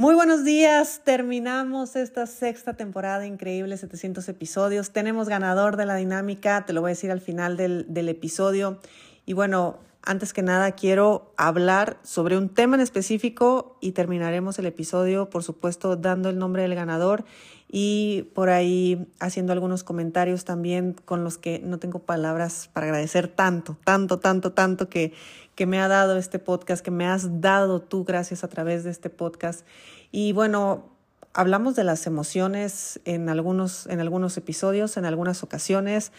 Muy buenos días, terminamos esta sexta temporada increíble, 700 episodios. Tenemos ganador de la dinámica, te lo voy a decir al final del, del episodio. Y bueno, antes que nada quiero hablar sobre un tema en específico y terminaremos el episodio, por supuesto, dando el nombre del ganador y por ahí haciendo algunos comentarios también con los que no tengo palabras para agradecer tanto, tanto, tanto, tanto que, que me ha dado este podcast, que me has dado tú gracias a través de este podcast. Y bueno, hablamos de las emociones en algunos, en algunos episodios, en algunas ocasiones,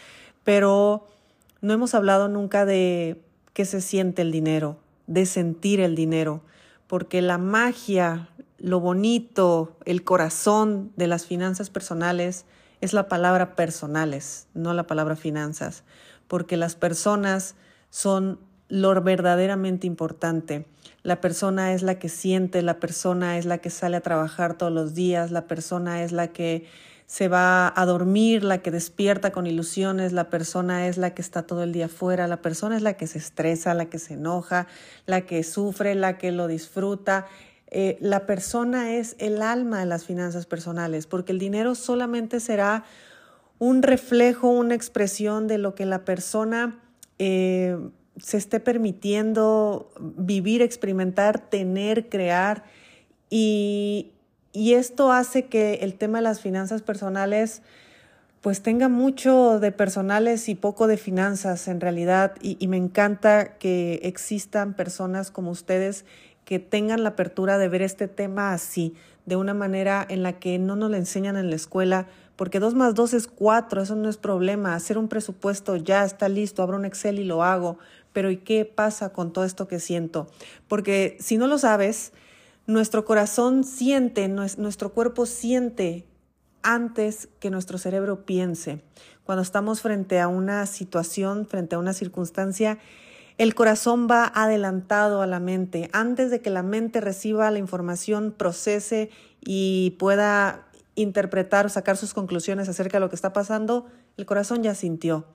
pero no hemos hablado nunca de qué se siente el dinero, de sentir el dinero, porque la magia, lo bonito, el corazón de las finanzas personales es la palabra personales, no la palabra finanzas, porque las personas son lo verdaderamente importante. La persona es la que siente, la persona es la que sale a trabajar todos los días, la persona es la que se va a dormir, la que despierta con ilusiones, la persona es la que está todo el día afuera, la persona es la que se estresa, la que se enoja, la que sufre, la que lo disfruta. Eh, la persona es el alma de las finanzas personales, porque el dinero solamente será un reflejo, una expresión de lo que la persona eh, se esté permitiendo vivir, experimentar, tener, crear. Y, y esto hace que el tema de las finanzas personales pues tenga mucho de personales y poco de finanzas en realidad. Y, me encanta que existan personas como ustedes que tengan la apertura de ver este tema así, de una manera en la que no nos lo enseñan en la escuela, porque dos más dos es cuatro, eso no es problema. Hacer un presupuesto ya está listo, abro un Excel y lo hago. Pero ¿y qué pasa con todo esto que siento? Porque si no lo sabes, nuestro corazón siente, nuestro cuerpo siente antes que nuestro cerebro piense. Cuando estamos frente a una situación, frente a una circunstancia, el corazón va adelantado a la mente. Antes de que la mente reciba la información, procese y pueda interpretar o sacar sus conclusiones acerca de lo que está pasando, el corazón ya sintió.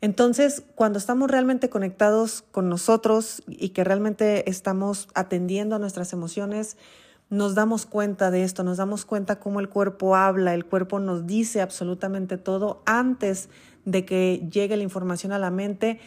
Entonces, cuando estamos realmente conectados con nosotros y que realmente estamos atendiendo a nuestras emociones, nos damos cuenta de esto, nos damos cuenta cómo el cuerpo habla, el cuerpo nos dice absolutamente todo antes de que llegue la información a la mente.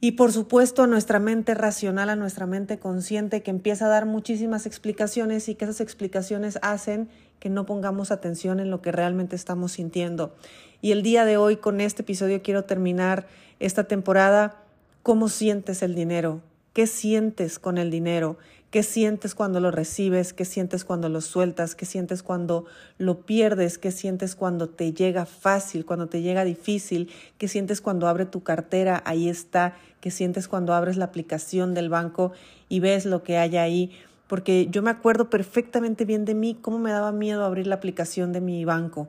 Y por supuesto a nuestra mente racional, a nuestra mente consciente que empieza a dar muchísimas explicaciones y que esas explicaciones hacen que no pongamos atención en lo que realmente estamos sintiendo. Y el día de hoy con este episodio quiero terminar esta temporada. ¿Cómo sientes el dinero? ¿Qué sientes con el dinero? ¿Qué sientes cuando lo recibes? ¿Qué sientes cuando lo sueltas? ¿Qué sientes cuando lo pierdes? ¿Qué sientes cuando te llega fácil, cuando te llega difícil? ¿Qué sientes cuando abre tu cartera? Ahí está. ¿Qué sientes cuando abres la aplicación del banco y ves lo que hay ahí? Porque yo me acuerdo perfectamente bien de mí, cómo me daba miedo abrir la aplicación de mi banco.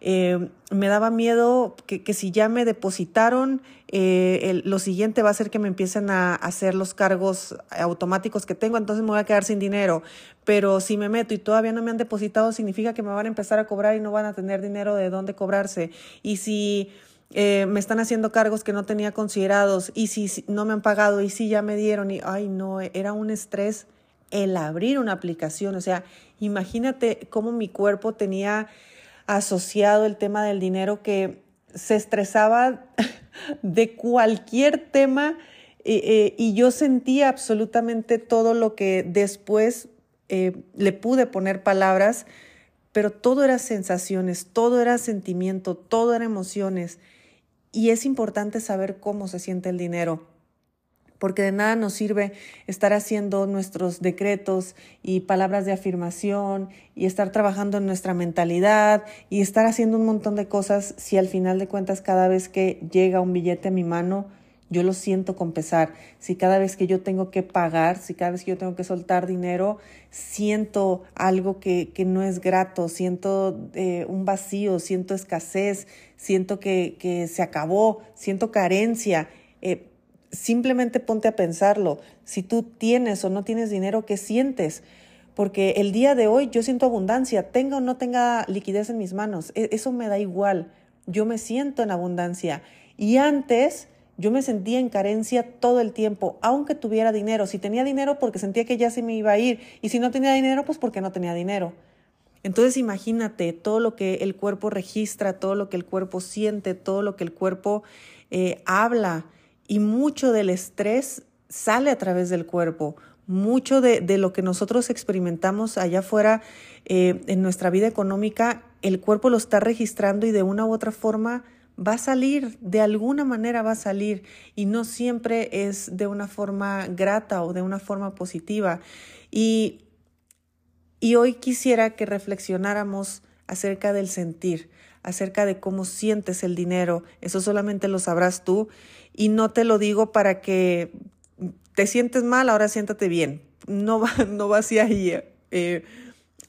Eh, me daba miedo que, si ya me depositaron, eh, el, lo siguiente va a ser que me empiecen a hacer los cargos automáticos que tengo, entonces me voy a quedar sin dinero. Pero si me meto y todavía no me han depositado, significa que me van a empezar a cobrar y no van a tener dinero de dónde cobrarse. Y si eh, me están haciendo cargos que no tenía considerados, y si, si no me han pagado, y si ya me dieron, y ay, no, era un estrés el abrir una aplicación. O sea, imagínate cómo mi cuerpo tenía asociado el tema del dinero que se estresaba de cualquier tema eh, eh, y yo sentía absolutamente todo lo que después eh, le pude poner palabras, pero todo era sensaciones, todo era sentimiento, todo era emociones y es importante saber cómo se siente el dinero porque de nada nos sirve estar haciendo nuestros decretos y palabras de afirmación y estar trabajando en nuestra mentalidad y estar haciendo un montón de cosas si al final de cuentas cada vez que llega un billete a mi mano yo lo siento con pesar, si cada vez que yo tengo que pagar, si cada vez que yo tengo que soltar dinero, siento algo que, que no es grato, siento eh, un vacío, siento escasez, siento que, que se acabó, siento carencia. Eh, simplemente ponte a pensarlo. Si tú tienes o no tienes dinero, ¿qué sientes? Porque el día de hoy yo siento abundancia, tenga o no tenga liquidez en mis manos, e, eso me da igual. Yo me siento en abundancia. Y antes Yo me sentía en carencia todo el tiempo, aunque tuviera dinero. Si tenía dinero, porque sentía que ya se me iba a ir. Y si no tenía dinero, pues porque no tenía dinero. Entonces imagínate todo lo que el cuerpo registra, todo lo que el cuerpo siente, todo lo que el cuerpo eh, habla. Y mucho del estrés sale a través del cuerpo. Mucho de, lo que nosotros experimentamos allá afuera eh, en nuestra vida económica, el cuerpo lo está registrando y de una u otra forma va a salir, de alguna manera va a salir y no siempre es de una forma grata o de una forma positiva. Y, y hoy quisiera que reflexionáramos acerca del sentir, acerca de cómo sientes el dinero. Eso solamente lo sabrás tú y no te lo digo para que te sientes mal, ahora siéntate bien. No va, no va hacia ahí. Eh,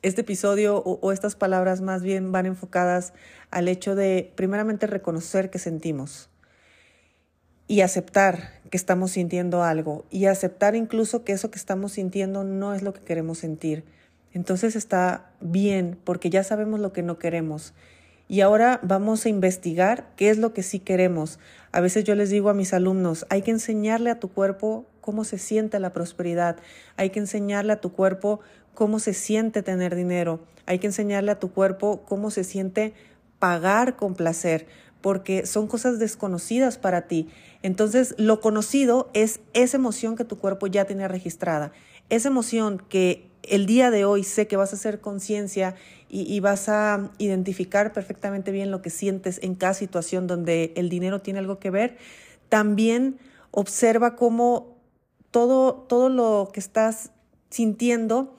este episodio o, estas palabras más bien van enfocadas al hecho de primeramente reconocer que sentimos y aceptar que estamos sintiendo algo y aceptar incluso que eso que estamos sintiendo no es lo que queremos sentir. Entonces está bien porque ya sabemos lo que no queremos. Y ahora vamos a investigar qué es lo que sí queremos. A veces yo les digo a mis alumnos, hay que enseñarle a tu cuerpo cómo se siente la prosperidad, hay que enseñarle a tu cuerpo cómo se siente tener dinero, hay que enseñarle a tu cuerpo cómo se siente pagar con placer, porque son cosas desconocidas para ti. Entonces, lo conocido es esa emoción que tu cuerpo ya tiene registrada, esa emoción que el día de hoy sé que vas a hacer conciencia y, vas a identificar perfectamente bien lo que sientes en cada situación donde el dinero tiene algo que ver. También observa cómo todo, todo lo que estás sintiendo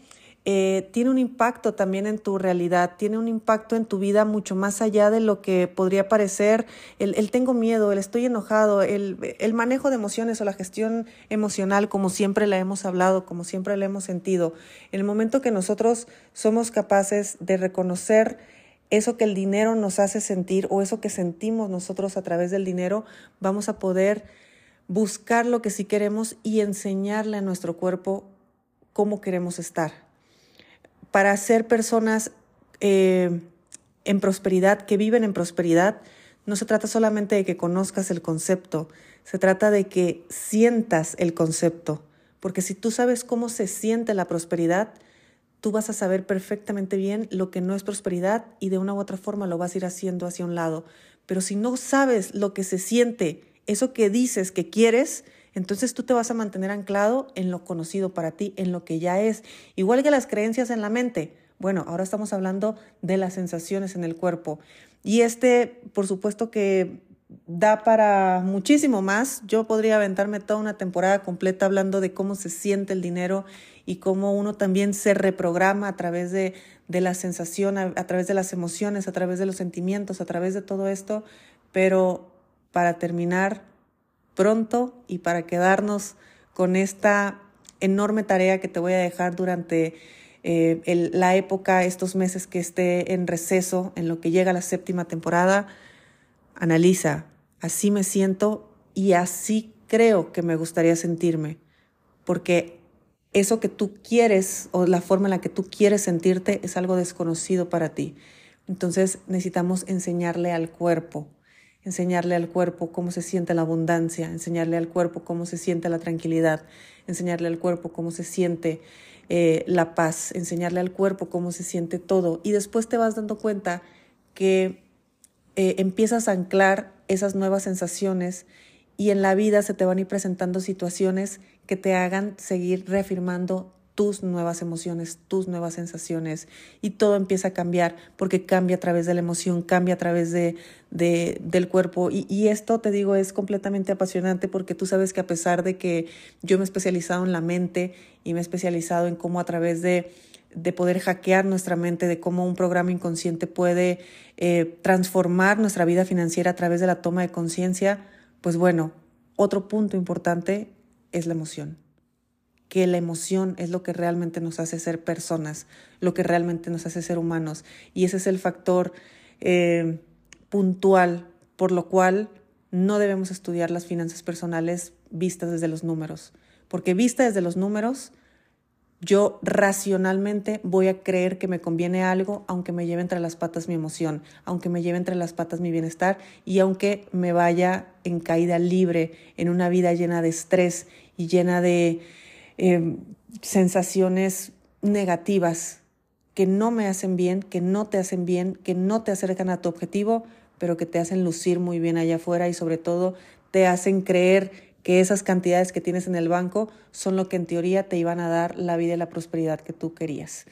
eh, tiene un impacto también en tu realidad, tiene un impacto en tu vida mucho más allá de lo que podría parecer el, tengo miedo, el estoy enojado, el, el, manejo de emociones o la gestión emocional como siempre la hemos hablado, como siempre la hemos sentido. En el momento que nosotros somos capaces de reconocer eso que el dinero nos hace sentir o eso que sentimos nosotros a través del dinero, vamos a poder buscar lo que sí queremos y enseñarle a nuestro cuerpo cómo queremos estar para ser personas eh, en prosperidad, que viven en prosperidad, no se trata solamente de que conozcas el concepto, se trata de que sientas el concepto, porque si tú sabes cómo se siente la prosperidad, tú vas a saber perfectamente bien lo que no es prosperidad y de una u otra forma lo vas a ir haciendo hacia un lado. Pero si no sabes lo que se siente, eso que dices que quieres, entonces tú te vas a mantener anclado en lo conocido para ti, en lo que ya es. Igual que las creencias en la mente. Bueno, ahora estamos hablando de las sensaciones en el cuerpo. Y este, por supuesto que da para muchísimo más. Yo podría aventarme toda una temporada completa hablando de cómo se siente el dinero y cómo uno también se reprograma a través de, la sensación, a través de las emociones, a través de los sentimientos, a través de todo esto. Pero para terminar, pronto y para quedarnos con esta enorme tarea que te voy a dejar durante eh, la época, estos meses que esté en receso, en lo que llega la séptima temporada, analiza, así me siento y así creo que me gustaría sentirme, porque eso que tú quieres o la forma en la que tú quieres sentirte es algo desconocido para ti. Entonces necesitamos enseñarle al cuerpo enseñarle al cuerpo cómo se siente la abundancia, enseñarle al cuerpo cómo se siente la tranquilidad, enseñarle al cuerpo cómo se siente eh, la paz, enseñarle al cuerpo cómo se siente todo. Y después te vas dando cuenta que eh, empiezas a anclar esas nuevas sensaciones y en la vida se te van a ir presentando situaciones que te hagan seguir reafirmando tus nuevas emociones, tus nuevas sensaciones y todo empieza a cambiar porque cambia a través de la emoción, cambia a través de, del cuerpo. Y, esto te digo es completamente apasionante porque tú sabes que a pesar de que yo me he especializado en la mente y me he especializado en cómo a través de, de poder hackear nuestra mente, de cómo un programa inconsciente puede eh, transformar nuestra vida financiera a través de la toma de conciencia, pues bueno, otro punto importante es la emoción que la emoción es lo que realmente nos hace ser personas, lo que realmente nos hace ser humanos. Y ese es el factor eh, puntual por lo cual no debemos estudiar las finanzas personales vistas desde los números, porque vista desde los números yo racionalmente voy a creer que me conviene algo, aunque me lleve entre las patas mi emoción, aunque me lleve entre las patas mi bienestar y aunque me vaya en caída libre, en una vida llena de estrés y llena de eh, sensaciones negativas que no me hacen bien, que no te hacen bien, que no te acercan a tu objetivo, pero que te hacen lucir muy bien allá afuera y sobre todo te hacen creer que esas cantidades que tienes en el banco son lo que en teoría te iban a dar la vida y la prosperidad que tú querías.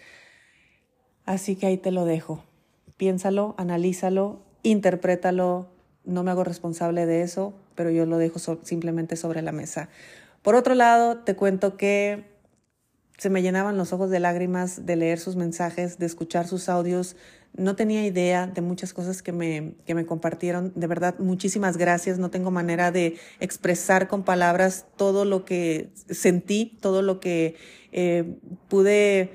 Así que ahí te lo dejo. Piénsalo, analízalo, interprétalo. No me hago responsable de eso, pero yo lo dejo simplemente sobre la mesa. Por otro lado, te cuento que se me llenaban los ojos de lágrimas de leer sus mensajes, de escuchar sus audios, no tenía idea de muchas cosas que me, que me compartieron. De verdad, muchísimas gracias. No tengo manera de expresar con palabras todo lo que sentí, todo lo que eh, pude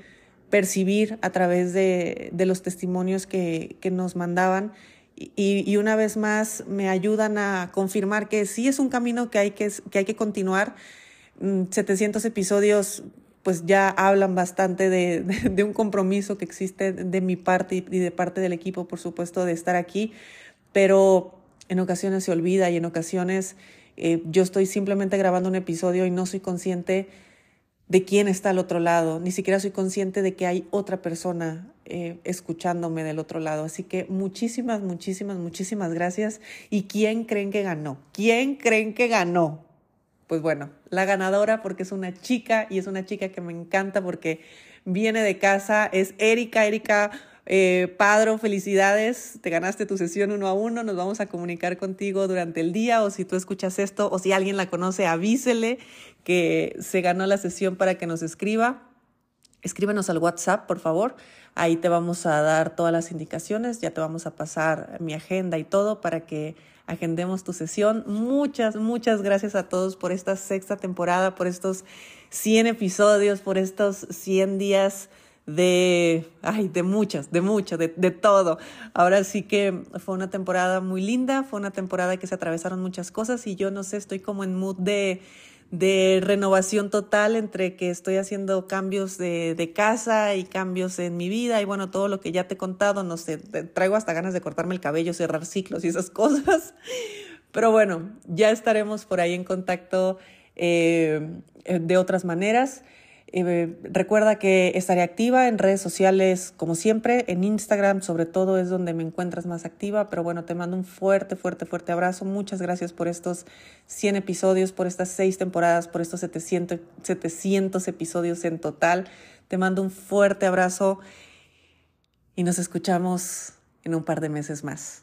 percibir a través de, de los testimonios que, que nos mandaban. Y, y, una vez más me ayudan a confirmar que sí es un camino que hay que, que, hay que continuar. 700 mm, episodios pues ya hablan bastante de, un compromiso que existe de mi parte y de parte del equipo, por supuesto, de estar aquí, pero en ocasiones se olvida y en ocasiones eh, yo estoy simplemente grabando un episodio y no soy consciente de quién está al otro lado, ni siquiera soy consciente de que hay otra persona eh, escuchándome del otro lado. Así que muchísimas, muchísimas, muchísimas gracias. ¿Y quién creen que ganó? ¿Quién creen que ganó? Pues bueno, la ganadora porque es una chica y es una chica que me encanta porque viene de casa, es Erika, Erika eh, Padro, felicidades, te ganaste tu sesión uno a uno, nos vamos a comunicar contigo durante el día o si tú escuchas esto o si alguien la conoce, avísele que se ganó la sesión para que nos escriba. Escríbenos al WhatsApp, por favor. Ahí te vamos a dar todas las indicaciones, ya te vamos a pasar mi agenda y todo para que agendemos tu sesión. Muchas, muchas gracias a todos por esta sexta temporada, por estos 100 episodios, por estos 100 días de, ay, de muchas, de mucho, de, de todo. Ahora sí que fue una temporada muy linda, fue una temporada que se atravesaron muchas cosas y yo no sé, estoy como en mood de de renovación total entre que estoy haciendo cambios de, de, casa y cambios en mi vida y bueno, todo lo que ya te he contado, no sé, traigo hasta ganas de cortarme el cabello, cerrar ciclos y esas cosas. Pero bueno, ya estaremos por ahí en contacto eh, de otras maneras. Recuerda que estaré activa en redes sociales como siempre, en Instagram sobre todo es donde me encuentras más activa, pero bueno, te mando un fuerte, fuerte, fuerte abrazo. Muchas gracias por estos 100 episodios, por estas 6 temporadas, por estos 700, 700 episodios en total. Te mando un fuerte abrazo y nos escuchamos en un par de meses más.